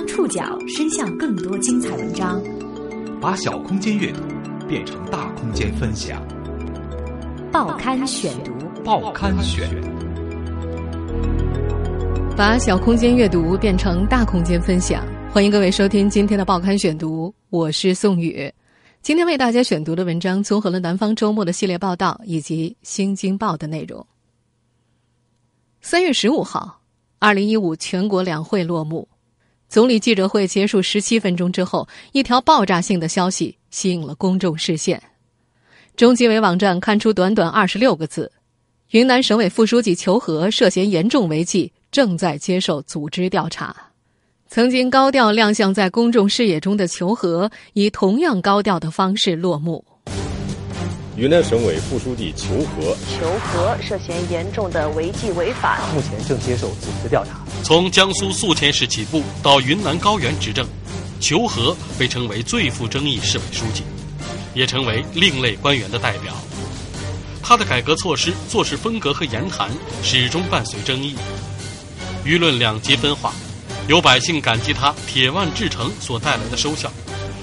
将触角伸向更多精彩文章，把小空间阅读变成大空间分享。报刊选读，报刊选，把小空间阅读变成大空间分享。欢迎各位收听今天的报刊选读，我是宋宇。今天为大家选读的文章综合了《南方周末》的系列报道以及《新京报》的内容。三月十五号，二零一五全国两会落幕。总理记者会结束十七分钟之后，一条爆炸性的消息吸引了公众视线。中纪委网站刊出短短二十六个字：“云南省委副书记求和涉嫌严重违纪，正在接受组织调查。”曾经高调亮相在公众视野中的求和，以同样高调的方式落幕。云南省委副书记求和，求和涉嫌严重的违纪违法，目前正接受组织调查。从江苏宿迁市起步到云南高原执政，求和被称为最富争议市委书记，也成为另类官员的代表。他的改革措施、做事风格和言谈始终伴随争议，舆论两极分化。有百姓感激他铁腕治城所带来的收效，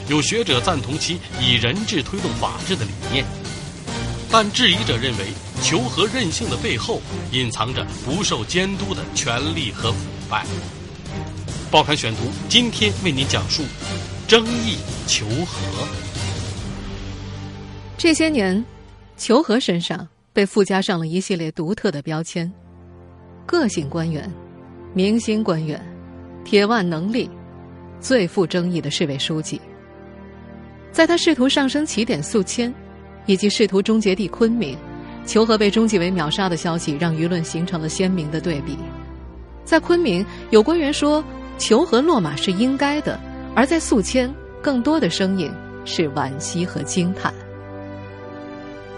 有学者赞同其以人治推动法治的理念。但质疑者认为，求和任性的背后隐藏着不受监督的权力和腐败。报刊选读今天为您讲述争议求和。这些年，求和身上被附加上了一系列独特的标签：个性官员、明星官员、铁腕能力、最富争议的市委书记。在他试图上升起点宿迁。以及试图终结地昆明，求和被中纪委秒杀的消息，让舆论形成了鲜明的对比。在昆明，有官员说求和落马是应该的；而在宿迁，更多的声音是惋惜和惊叹。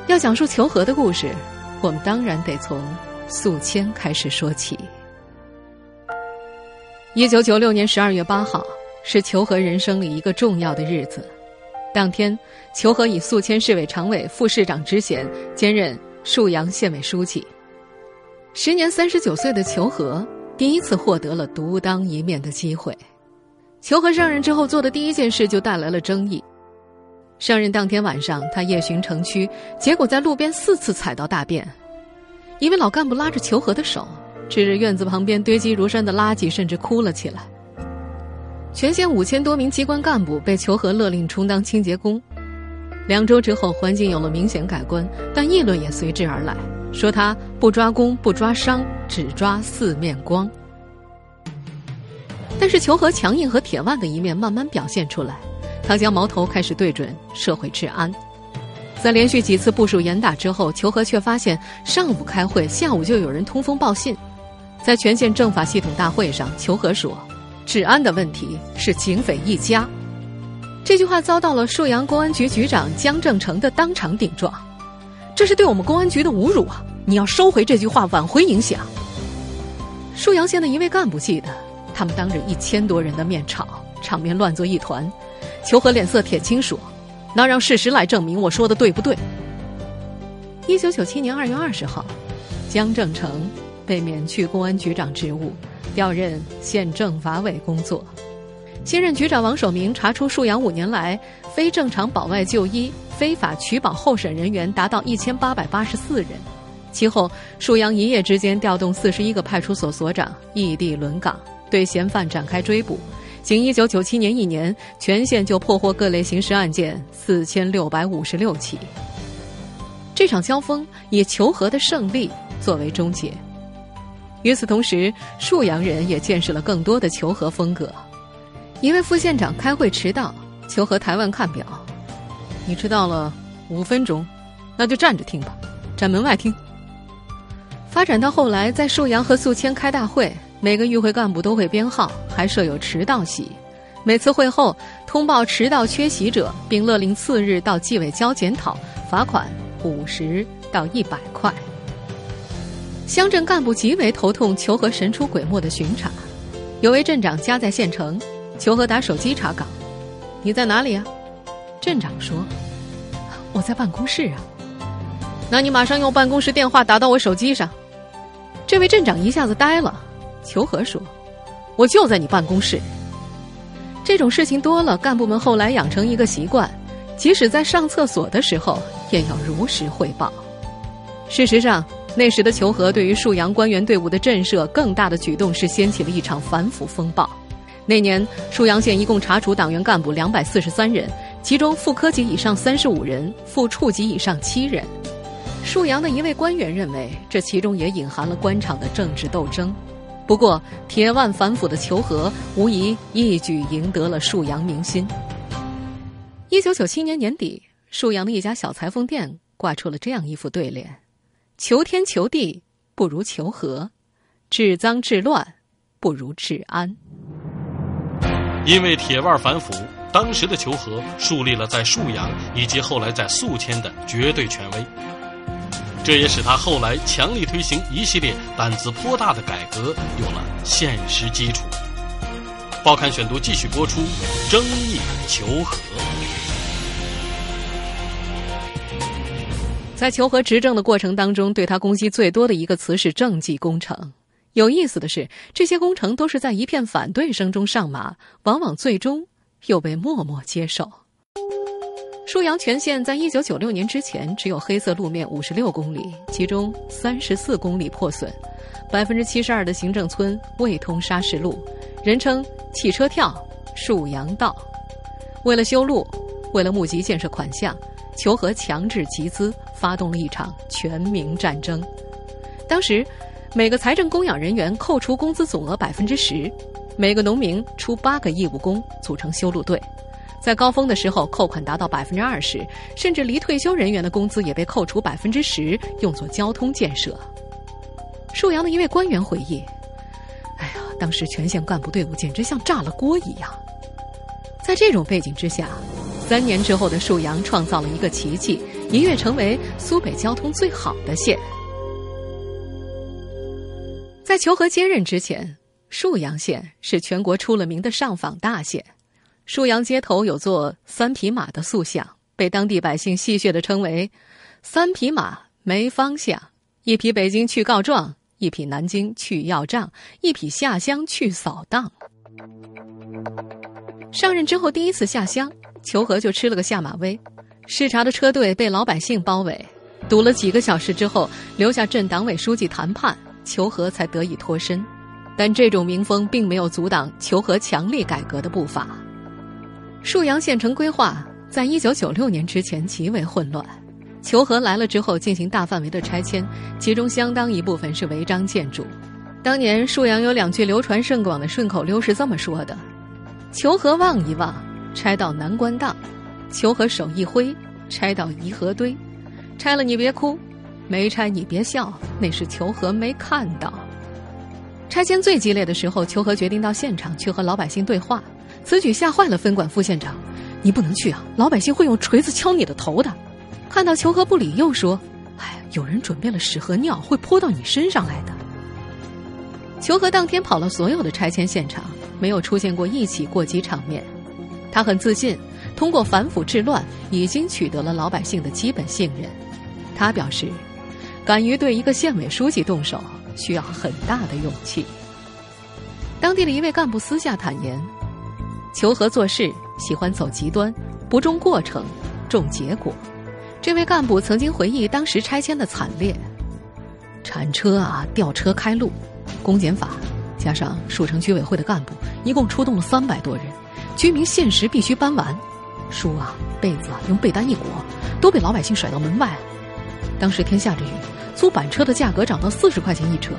要讲述求和的故事，我们当然得从宿迁开始说起。一九九六年十二月八号，是求和人生里一个重要的日子。当天，裘和以宿迁市委常委、副市长之衔兼任沭阳县委书记。时年三十九岁的裘和第一次获得了独当一面的机会。裘和上任之后做的第一件事就带来了争议。上任当天晚上，他夜巡城区，结果在路边四次踩到大便。一位老干部拉着裘和的手，指着院子旁边堆积如山的垃圾，甚至哭了起来。全县五千多名机关干部被求和勒令充当清洁工。两周之后，环境有了明显改观，但议论也随之而来，说他不抓工不抓商，只抓四面光。但是求和强硬和铁腕的一面慢慢表现出来，他将矛头开始对准社会治安。在连续几次部署严打之后，求和却发现上午开会，下午就有人通风报信。在全县政法系统大会上，求和说。治安的问题是警匪一家，这句话遭到了沭阳公安局局长姜正成的当场顶撞，这是对我们公安局的侮辱啊！你要收回这句话，挽回影响。沭阳县的一位干部记得，他们当着一千多人的面吵，场面乱作一团。求和脸色铁青说：“那让事实来证明我说的对不对。”一九九七年二月二十号，姜正成被免去公安局长职务。调任县政法委工作，新任局长王守明查出沭阳五年来非正常保外就医、非法取保候审人员达到一千八百八十四人。其后，沭阳一夜之间调动四十一个派出所所长异地轮岗，对嫌犯展开追捕。仅一九九七年一年，全县就破获各类刑事案件四千六百五十六起。这场交锋以求和的胜利作为终结。与此同时，沭阳人也见识了更多的求和风格。一位副县长开会迟到，求和台湾看表：“你迟到了五分钟，那就站着听吧，站门外听。”发展到后来，在沭阳和宿迁开大会，每个与会干部都会编号，还设有迟到席。每次会后，通报迟到缺席者，并勒令次日到纪委交检讨，罚款五十到一百块。乡镇干部极为头痛，求和神出鬼没的巡查。有位镇长家在县城，求和打手机查岗：“你在哪里啊？”镇长说：“我在办公室啊。”那你马上用办公室电话打到我手机上。这位镇长一下子呆了。求和说：“我就在你办公室。”这种事情多了，干部们后来养成一个习惯，即使在上厕所的时候也要如实汇报。事实上，那时的求和对于沭阳官员队伍的震慑，更大的举动是掀起了一场反腐风暴。那年，沭阳县一共查处党员干部两百四十三人，其中副科级以上三十五人，副处级以上七人。沭阳的一位官员认为，这其中也隐含了官场的政治斗争。不过，铁腕反腐的求和无疑一举赢得了沭阳民心。一九九七年年底，沭阳的一家小裁缝店挂出了这样一副对联：“求天求地不如求和，治脏治乱不如治安。”因为铁腕反腐，当时的求和树立了在沭阳以及后来在宿迁的绝对权威。这也使他后来强力推行一系列胆子颇大的改革有了现实基础。报刊选读继续播出，争议求和。在求和执政的过程当中，对他攻击最多的一个词是政绩工程。有意思的是，这些工程都是在一片反对声中上马，往往最终又被默默接受。沭阳全县在一九九六年之前只有黑色路面五十六公里，其中三十四公里破损，百分之七十二的行政村未通砂石路，人称“汽车跳”沭阳道。为了修路，为了募集建设款项，求和强制集资，发动了一场全民战争。当时，每个财政供养人员扣除工资总额百分之十，每个农民出八个义务工组成修路队。在高峰的时候，扣款达到百分之二十，甚至离退休人员的工资也被扣除百分之十，用作交通建设。沭阳的一位官员回忆：“哎呀，当时全县干部队伍简直像炸了锅一样。”在这种背景之下，三年之后的沭阳创造了一个奇迹，一跃成为苏北交通最好的县。在求和接任之前，沭阳县是全国出了名的上访大县。沭阳街头有座三匹马的塑像，被当地百姓戏谑的称为“三匹马没方向”，一匹北京去告状，一匹南京去要账，一匹下乡去扫荡。上任之后第一次下乡，求和就吃了个下马威，视察的车队被老百姓包围，堵了几个小时之后，留下镇党委书记谈判，求和才得以脱身。但这种民风并没有阻挡求和强力改革的步伐。沭阳县城规划在一九九六年之前极为混乱，求和来了之后进行大范围的拆迁，其中相当一部分是违章建筑。当年沭阳有两句流传甚广的顺口溜是这么说的：“求和望一望，拆到南关荡；求和手一挥，拆到颐和堆。拆了你别哭，没拆你别笑，那是求和没看到。”拆迁最激烈的时候，求和决定到现场去和老百姓对话。此举吓坏了分管副县长，你不能去啊！老百姓会用锤子敲你的头的。看到求和不理，又说：“哎，有人准备了屎和尿，会泼到你身上来的。”求和当天跑了所有的拆迁现场，没有出现过一起过激场面。他很自信，通过反腐治乱，已经取得了老百姓的基本信任。他表示，敢于对一个县委书记动手，需要很大的勇气。当地的一位干部私下坦言。求和做事喜欢走极端，不重过程，重结果。这位干部曾经回忆当时拆迁的惨烈：铲车啊，吊车开路，公检法加上沭城居委会的干部，一共出动了三百多人，居民限时必须搬完，书啊、被子啊用被单一裹，都被老百姓甩到门外。当时天下着雨，租板车的价格涨到四十块钱一车，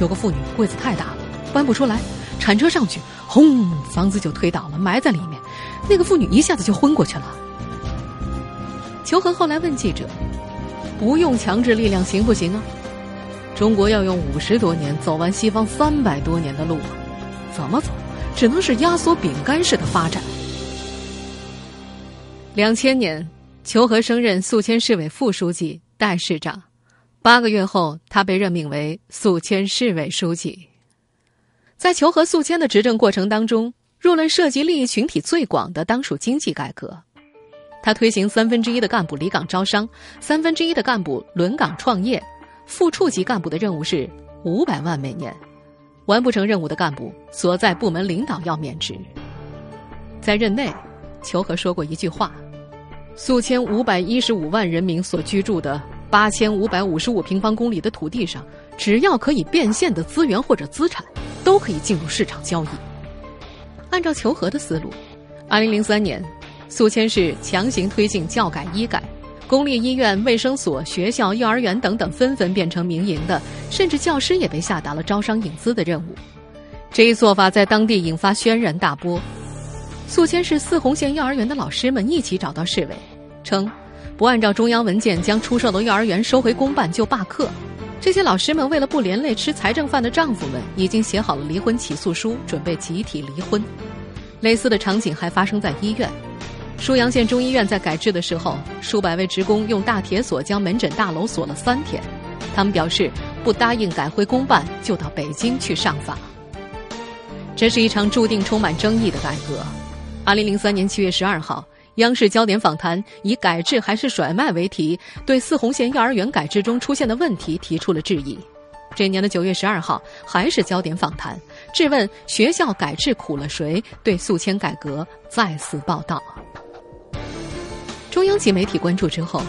有个妇女柜子太大了，搬不出来。铲车上去，轰，房子就推倒了，埋在里面。那个妇女一下子就昏过去了。求和后来问记者：“不用强制力量行不行啊？中国要用五十多年走完西方三百多年的路，怎么走？只能是压缩饼干式的发展。”两千年，求和升任宿迁市委副书记、代市长，八个月后，他被任命为宿迁市委书记。在求和宿迁的执政过程当中，若论涉及利益群体最广的当属经济改革。他推行三分之一的干部离岗招商，三分之一的干部轮岗创业，副处级干部的任务是五百万每年，完不成任务的干部所在部门领导要免职。在任内，求和说过一句话：“宿迁五百一十五万人民所居住的八千五百五十五平方公里的土地上，只要可以变现的资源或者资产，都可以进入市场交易。”按照求和的思路，二零零三年，宿迁市强行推进教改医改。公立医院、卫生所、学校、幼儿园等等纷纷变成民营的，甚至教师也被下达了招商引资的任务。这一做法在当地引发轩然大波。宿迁市四红县幼儿园的老师们一起找到市委，称不按照中央文件将出售的幼儿园收回公办就罢课。这些老师们为了不连累吃财政饭的丈夫们，已经写好了离婚起诉书，准备集体离婚。类似的场景还发生在医院。舒阳县中医院在改制的时候，数百位职工用大铁锁将门诊大楼锁了三天。他们表示不答应改回公办，就到北京去上访。这是一场注定充满争议的改革。二零零三年七月十二号，央视焦点访谈以“改制还是甩卖”为题，对四红县幼儿园改制中出现的问题提出了质疑。这年的九月十二号，还是焦点访谈，质问学校改制苦了谁？对宿迁改革再次报道。中央级媒体关注之后，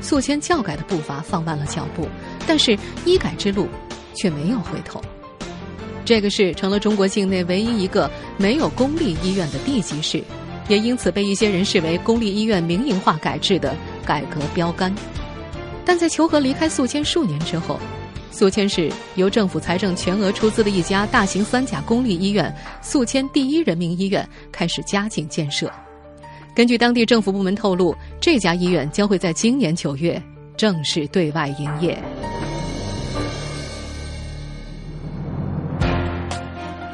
宿迁教改的步伐放慢了脚步，但是医改之路却没有回头。这个市成了中国境内唯一一个没有公立医院的地级市，也因此被一些人视为公立医院民营化改制的改革标杆。但在求和离开宿迁数年之后，宿迁市由政府财政全额出资的一家大型三甲公立医院——宿迁第一人民医院开始加紧建设。根据当地政府部门透露，这家医院将会在今年九月正式对外营业。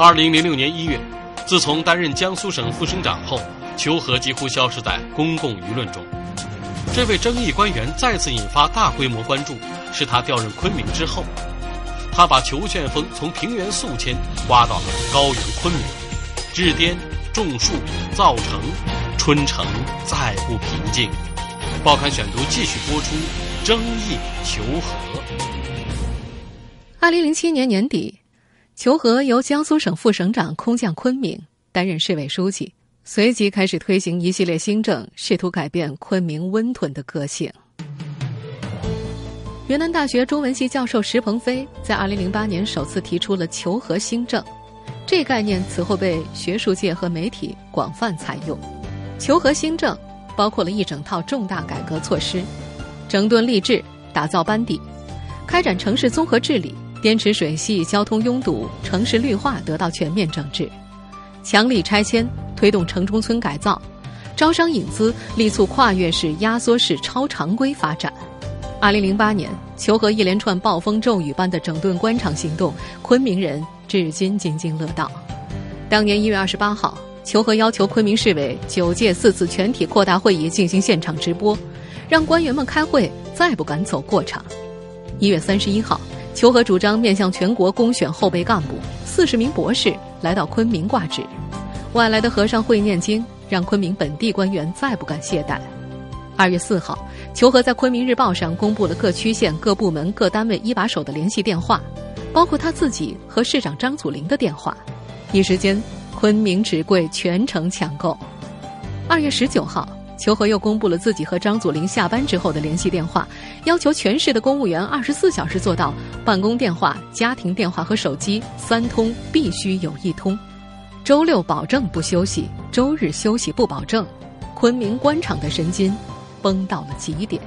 二零零六年一月，自从担任江苏省副省长后，求和几乎消失在公共舆论中。这位争议官员再次引发大规模关注，是他调任昆明之后，他把裘旋风从平原宿迁刮到了高原昆明，治滇种树造城。春城再不平静，报刊选读继续播出。争议求和。二零零七年年底，求和由江苏省副省长空降昆明，担任市委书记，随即开始推行一系列新政，试图改变昆明温吞的个性。云南大学中文系教授石鹏飞在二零零八年首次提出了“求和新政”，这概念此后被学术界和媒体广泛采用。求和新政包括了一整套重大改革措施，整顿吏治，打造班底，开展城市综合治理，滇池水系交通拥堵、城市绿化得到全面整治，强力拆迁，推动城中村改造，招商引资，力促跨越式、压缩式超常规发展。二零零八年，求和一连串暴风骤雨般的整顿官场行动，昆明人至今津津乐道。当年一月二十八号。求和要求昆明市委九届四次全体扩大会议进行现场直播，让官员们开会再不敢走过场。一月三十一号，求和主张面向全国公选后备干部，四十名博士来到昆明挂职。外来的和尚会念经，让昆明本地官员再不敢懈怠。二月四号，求和在《昆明日报》上公布了各区县各部门各单位一把手的联系电话，包括他自己和市长张祖林的电话。一时间。昆明纸贵，全城抢购。二月十九号，求和又公布了自己和张祖林下班之后的联系电话，要求全市的公务员二十四小时做到办公电话、家庭电话和手机三通必须有一通，周六保证不休息，周日休息不保证。昆明官场的神经绷到了极点。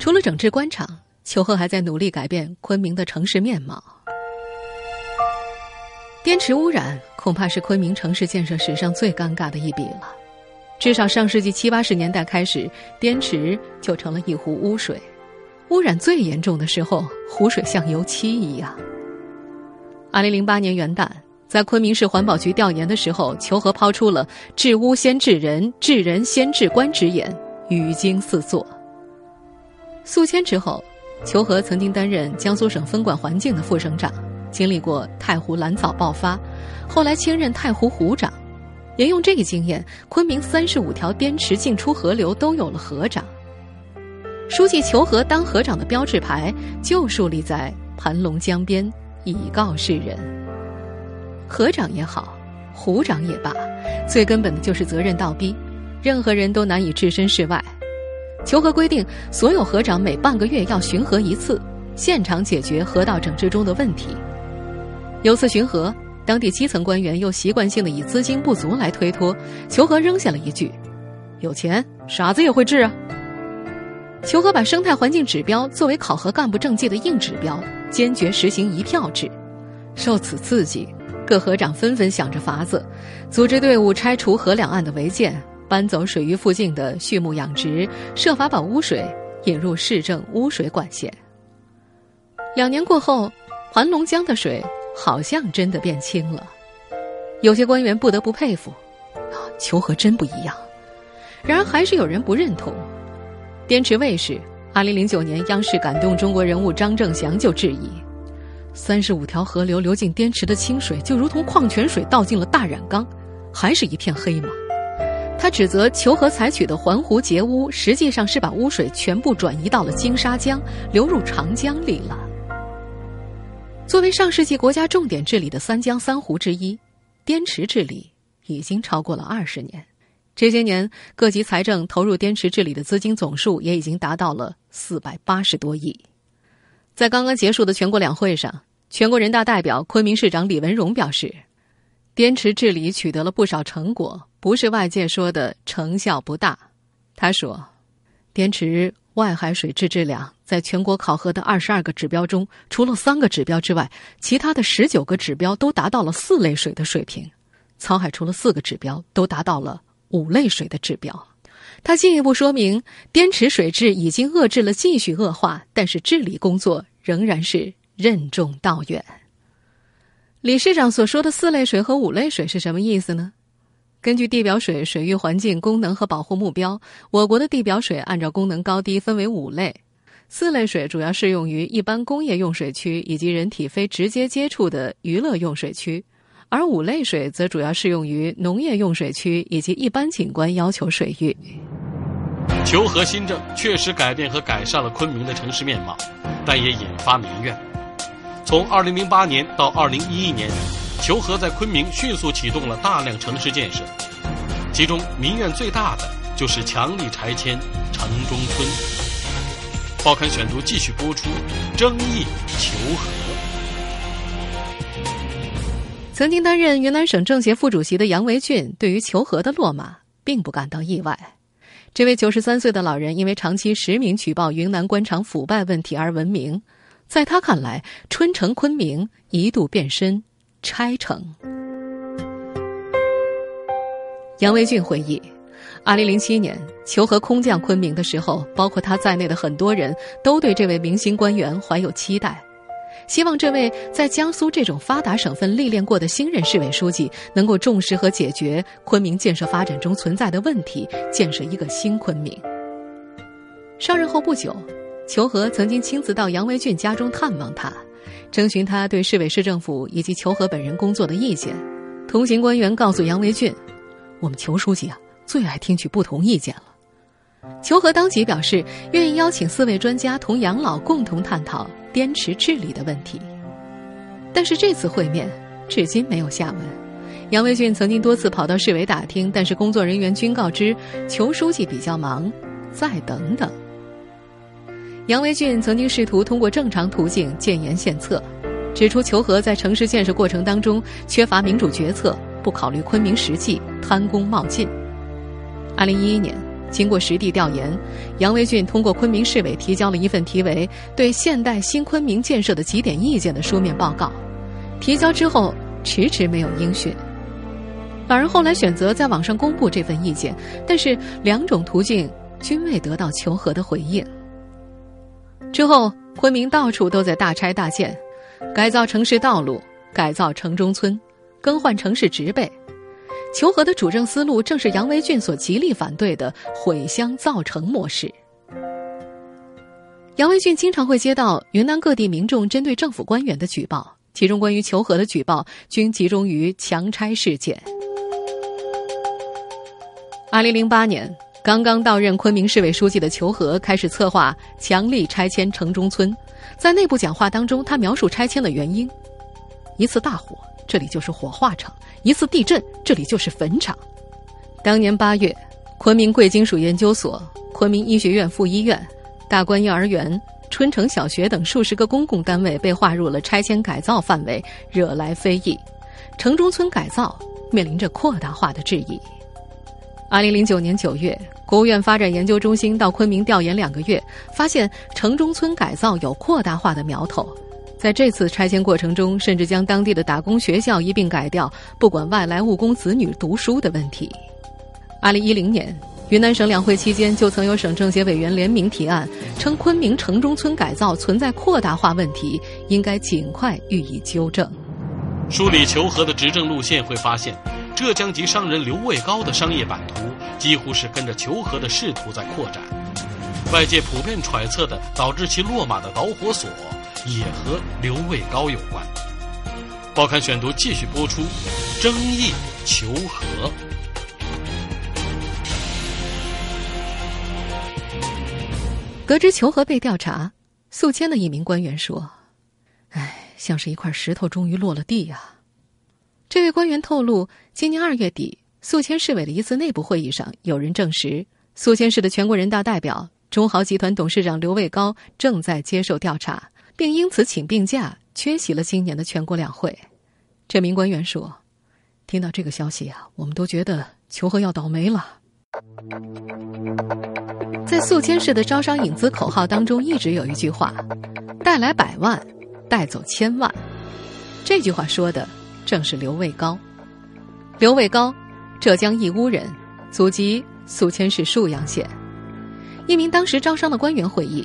除了整治官场，求和还在努力改变昆明的城市面貌。滇池污染恐怕是昆明城市建设史上最尴尬的一笔了。至少上世纪七八十年代开始，滇池就成了一湖污水。污染最严重的时候，湖水像油漆一样。二零零八年元旦，在昆明市环保局调研的时候，求和抛出了“治污先治人，治人先治官”之言，语惊四座。宿迁之后，求和曾经担任江苏省分管环境的副省长。经历过太湖蓝藻爆发，后来亲任太湖湖长，沿用这个经验，昆明三十五条滇池进出河流都有了河长。书记求和当河长的标志牌就树立在盘龙江边，以告世人。河长也好，湖长也罢，最根本的就是责任倒逼，任何人都难以置身事外。求和规定，所有河长每半个月要巡河一次，现场解决河道整治中的问题。有次巡河，当地基层官员又习惯性的以资金不足来推脱，求和扔下了一句：“有钱，傻子也会治啊。”求和把生态环境指标作为考核干部政绩的硬指标，坚决实行一票制。受此刺激，各河长纷纷想着法子，组织队伍拆除河两岸的违建，搬走水域附近的畜牧养殖，设法把污水引入市政污水管线。两年过后，盘龙江的水好像真的变清了，有些官员不得不佩服：啊求和真不一样。然而，还是有人不认同。滇池卫视，二零零九年央视感动中国人物张正祥就质疑：三十五条河流流进滇池的清水，就如同矿泉水倒进了大染缸，还是一片黑吗？他指责求和采取的环湖截污，实际上是把污水全部转移到了金沙江，流入长江里了。作为上世纪国家重点治理的三江三湖之一，滇池治理已经超过了二十年。这些年，各级财政投入滇池治理的资金总数也已经达到了四百八十多亿。在刚刚结束的全国两会上，全国人大代表、昆明市长李文荣表示，滇池治理取得了不少成果，不是外界说的成效不大。他说，滇池外海水质质量在全国考核的二十二个指标中，除了三个指标之外，其他的十九个指标都达到了四类水的水平。草海除了四个指标都达到了。五类水的指标，他进一步说明，滇池水质已经遏制了继续恶化，但是治理工作仍然是任重道远。李市长所说的四类水和五类水是什么意思呢？根据地表水水域环境功能和保护目标，我国的地表水按照功能高低分为五类，四类水主要适用于一般工业用水区以及人体非直接接触的娱乐用水区。而五类水则主要适用于农业用水区以及一般景观要求水域。求和新政确实改变和改善了昆明的城市面貌，但也引发民怨。从2008年到2011年，求和在昆明迅速启动了大量城市建设，其中民怨最大的就是强力拆迁城中村。报刊选读继续播出，争议求和。曾经担任云南省政协副主席的杨维俊，对于求和的落马并不感到意外。这位九十三岁的老人，因为长期实名举报云南官场腐败问题而闻名。在他看来，春城昆明一度变身拆城。杨维俊回忆，二零零七年求和空降昆明的时候，包括他在内的很多人都对这位明星官员怀有期待。希望这位在江苏这种发达省份历练过的新任市委书记，能够重视和解决昆明建设发展中存在的问题，建设一个新昆明。上任后不久，求和曾经亲自到杨维俊家中探望他，征询他对市委市政府以及求和本人工作的意见。同行官员告诉杨维俊：“我们求书记啊，最爱听取不同意见了。”求和当即表示愿意邀请四位专家同杨老共同探讨滇池治理的问题，但是这次会面至今没有下文。杨维俊曾经多次跑到市委打听，但是工作人员均告知求书记比较忙，再等等。杨维俊曾经试图通过正常途径建言献策，指出求和在城市建设过程当中缺乏民主决策，不考虑昆明实际，贪功冒进。二零一一年。经过实地调研，杨维俊通过昆明市委提交了一份题为《对现代新昆明建设的几点意见》的书面报告。提交之后，迟迟没有音讯。老人后来选择在网上公布这份意见，但是两种途径均未得到求和的回应。之后，昆明到处都在大拆大建，改造城市道路，改造城中村，更换城市植被。求和的主政思路正是杨维俊所极力反对的毁乡造城模式。杨维俊经常会接到云南各地民众针对政府官员的举报，其中关于求和的举报均集中于强拆事件。二零零八年，刚刚到任昆明市委书记的求和开始策划强力拆迁城中村，在内部讲话当中，他描述拆迁的原因：一次大火。这里就是火化场；一次地震，这里就是坟场。当年八月，昆明贵金属研究所、昆明医学院附医院、大观幼儿园、春城小学等数十个公共单位被划入了拆迁改造范围，惹来非议。城中村改造面临着扩大化的质疑。二零零九年九月，国务院发展研究中心到昆明调研两个月，发现城中村改造有扩大化的苗头。在这次拆迁过程中，甚至将当地的打工学校一并改掉，不管外来务工子女读书的问题。二零一零年，云南省两会期间，就曾有省政协委员联名提案，称昆明城中村改造存在扩大化问题，应该尽快予以纠正。梳理求和的执政路线，会发现。浙江籍商人刘卫高的商业版图几乎是跟着求和的仕途在扩展，外界普遍揣测的导致其落马的导火索也和刘卫高有关。报刊选读继续播出，争议求和。得知求和被调查，宿迁的一名官员说：“哎，像是一块石头终于落了地呀。”这位官员透露，今年二月底，宿迁市委的一次内部会议上，有人证实，宿迁市的全国人大代表、中豪集团董事长刘卫高正在接受调查，并因此请病假缺席了今年的全国两会。这名官员说：“听到这个消息啊，我们都觉得求和要倒霉了。”在宿迁市的招商引资口号当中，一直有一句话：“带来百万，带走千万。”这句话说的。正是刘卫高。刘卫高，浙江义乌人，祖籍宿迁市沭阳县。一名当时招商的官员回忆，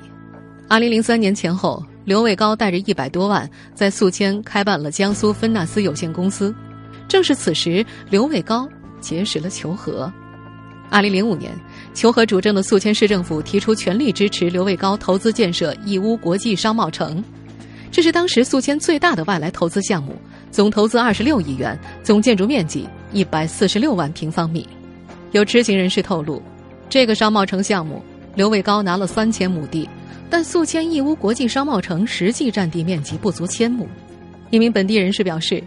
二零零三年前后，刘卫高带着一百多万在宿迁开办了江苏芬纳斯有限公司。正是此时，刘卫高结识了求和。二零零五年，求和主政的宿迁市政府提出全力支持刘卫高投资建设义乌国际商贸城，这是当时宿迁最大的外来投资项目。总投资二十六亿元，总建筑面积一百四十六万平方米。有知情人士透露，这个商贸城项目，刘卫高拿了三千亩地，但宿迁义乌国际商贸城实际占地面积不足千亩。一名本地人士表示，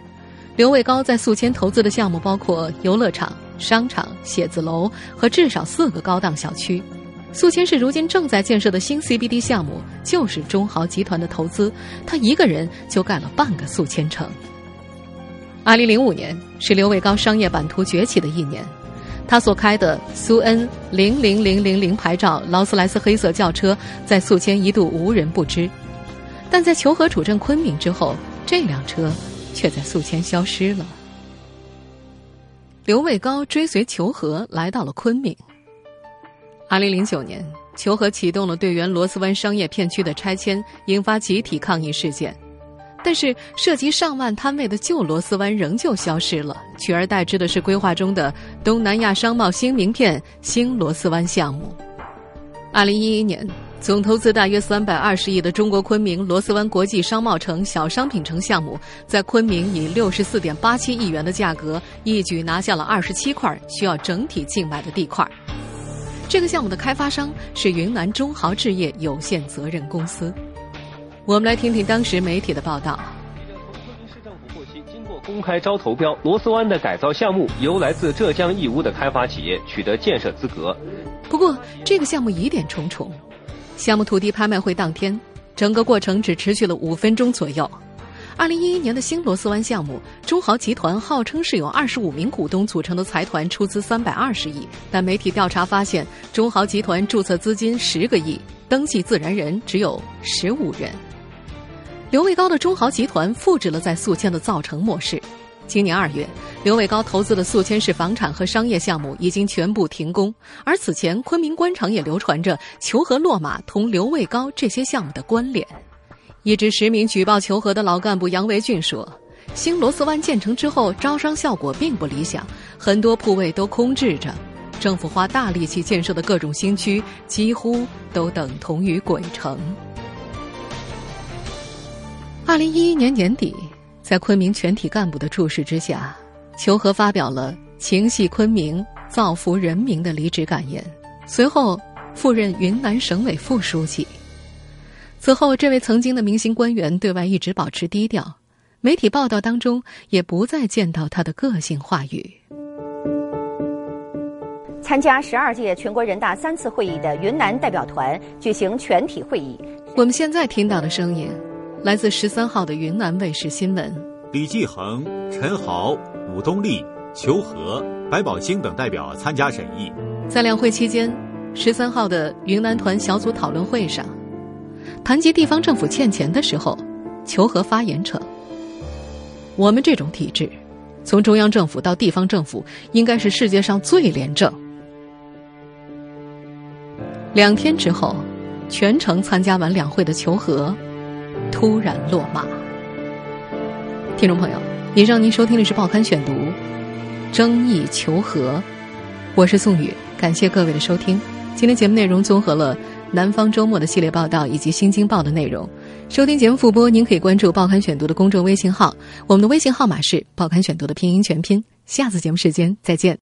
刘卫高在宿迁投资的项目包括游乐场、商场、写字楼和至少四个高档小区。宿迁市如今正在建设的新 CBD 项目就是中豪集团的投资，他一个人就盖了半个宿迁城。二零零五年是刘卫高商业版图崛起的一年，他所开的苏 N 零零零零零牌照劳斯莱斯黑色轿车在宿迁一度无人不知，但在求和主政昆明之后，这辆车却在宿迁消失了。刘卫高追随求和来到了昆明。二零零九年，求和启动了对原螺丝湾商业片区的拆迁，引发集体抗议事件。但是，涉及上万摊位的旧螺丝湾仍旧消失了，取而代之的是规划中的东南亚商贸新名片新螺丝湾项目。二零一一年，总投资大约三百二十亿的中国昆明螺丝湾国际商贸城小商品城项目，在昆明以六十四点八七亿元的价格，一举拿下了二十七块需要整体竞买的地块。这个项目的开发商是云南中豪置业有限责任公司。我们来听听当时媒体的报道。从昆明市政府获悉，经过公开招投标，螺丝湾的改造项目由来自浙江义乌的开发企业取得建设资格。不过，这个项目疑点重重。项目土地拍卖会当天，整个过程只持续了五分钟左右。二零一一年的新螺丝湾项目，中豪集团号称是由二十五名股东组成的财团出资三百二十亿，但媒体调查发现，中豪集团注册资金十个亿，登记自然人只有十五人。刘卫高的中豪集团复制了在宿迁的造城模式。今年二月，刘卫高投资的宿迁市房产和商业项目已经全部停工，而此前昆明官场也流传着求和落马同刘卫高这些项目的关联。一直实名举报求和的老干部杨维俊说：“新螺丝湾建成之后，招商效果并不理想，很多铺位都空置着。政府花大力气建设的各种新区，几乎都等同于鬼城。”二零一一年年底，在昆明全体干部的注视之下，求和发表了情系昆明、造福人民的离职感言。随后，赴任云南省委副书记。此后，这位曾经的明星官员对外一直保持低调。媒体报道当中也不再见到他的个性话语。参加十二届全国人大三次会议的云南代表团举行全体会议。我们现在听到的声音，来自十三号的云南卫视新闻。李继恒、陈豪、武东立、裘和、白宝兴等代表参加审议。在两会期间，十三号的云南团小组讨论会上，谈及地方政府欠钱的时候，裘和发言称：“我们这种体制，从中央政府到地方政府，应该是世界上最廉政。”两天之后，全程参加完两会的裘和突然落马。听众朋友，以上您收听的是《报刊选读》，争议求和，我是宋宇，感谢各位的收听。今天节目内容综合了《南方周末》的系列报道以及《新京报》的内容。收听节目复播，您可以关注《报刊选读》的公众微信号，我们的微信号码是《报刊选读》的拼音全拼。下次节目时间再见。